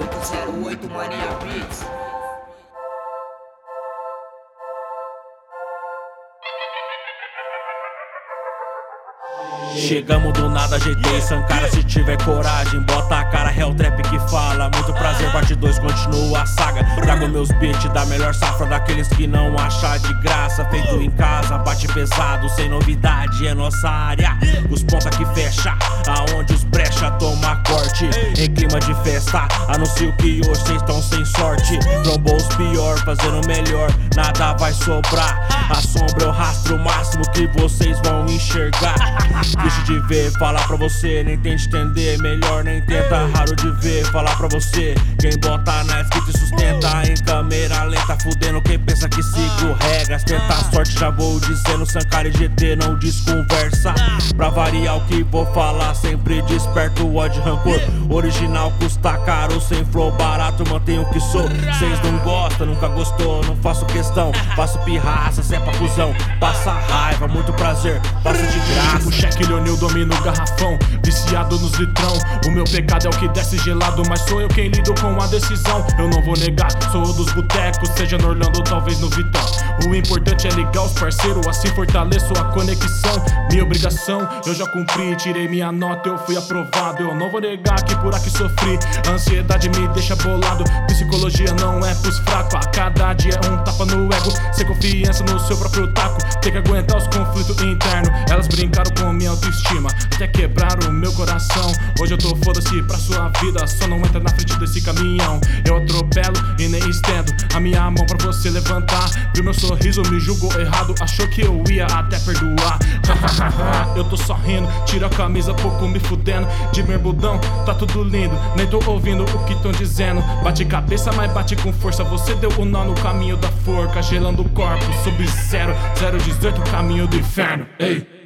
808 Mania Beats. Chegamos do nada, GT Sankara se tiver coragem Bota a cara, Hell Trap que fala. Muito prazer, parte 2, continua a saga. Trago meus beats da melhor safra Daqueles que não achar de graça. Feito em casa, bate pesado Sem novidade, é nossa área. Os ponta que fecha Aonde os corte Em clima de festa Anuncio que hoje cês estão sem sorte Trombou os pior, fazendo melhor Nada vai sobrar A sombra é o rastro máximo que vocês vão enxergar Deixa de ver, falar pra você, nem tente entender. Melhor nem tenta, raro de ver, falar pra você. Quem bota na escrita e sustenta em câmera lenta, fudendo quem pensa que sigo regras. Tenta a sorte, já vou dizendo. Sankara e GT não desconversa. Pra variar o que vou falar, sempre desperto o ódio rancor. Original custa caro, sem flow barato, mantenho o que sou. Cês não gostam, nunca gostou, não faço questão. Faço pirraça, cê é pra fusão. Passa raiva, muito prazer, faço de graça. O cheque Leonil domina o garrafão, viciado nos litrão. O meu pecado é o que desce gelado, mas sou eu quem lido com a decisão. Eu não vou negar, sou dos botecos, seja no Orlando ou talvez no Vitão. O importante é ligar os parceiros, assim fortaleço a conexão. Minha obrigação, eu já cumpri, tirei minha nota, eu fui aprovado. Eu não vou negar que por aqui sofri. A ansiedade me deixa bolado. Psicologia não é pros fracos. A cada dia é um tapa no ego. Sem confiança no seu próprio taco. Tem que aguentar os conflitos internos. Elas brincaram com minha autoestima, até quebraram o meu coração. Hoje eu tô foda-se pra sua vida, só não entra na frente desse caminhão. Eu atropelo e nem estendo a minha mão pra você levantar. Viu meu sorriso, me julgou errado, achou que eu ia até perdoar. eu tô só rindo, tira a camisa, pouco me fudendo. De merbudão, tá tudo lindo, nem tô ouvindo o que tão dizendo. Bate cabeça, mas bate com força. Você deu o um nó no caminho da forca, gelando o corpo, sub-zero, 018, caminho do inferno. Ei!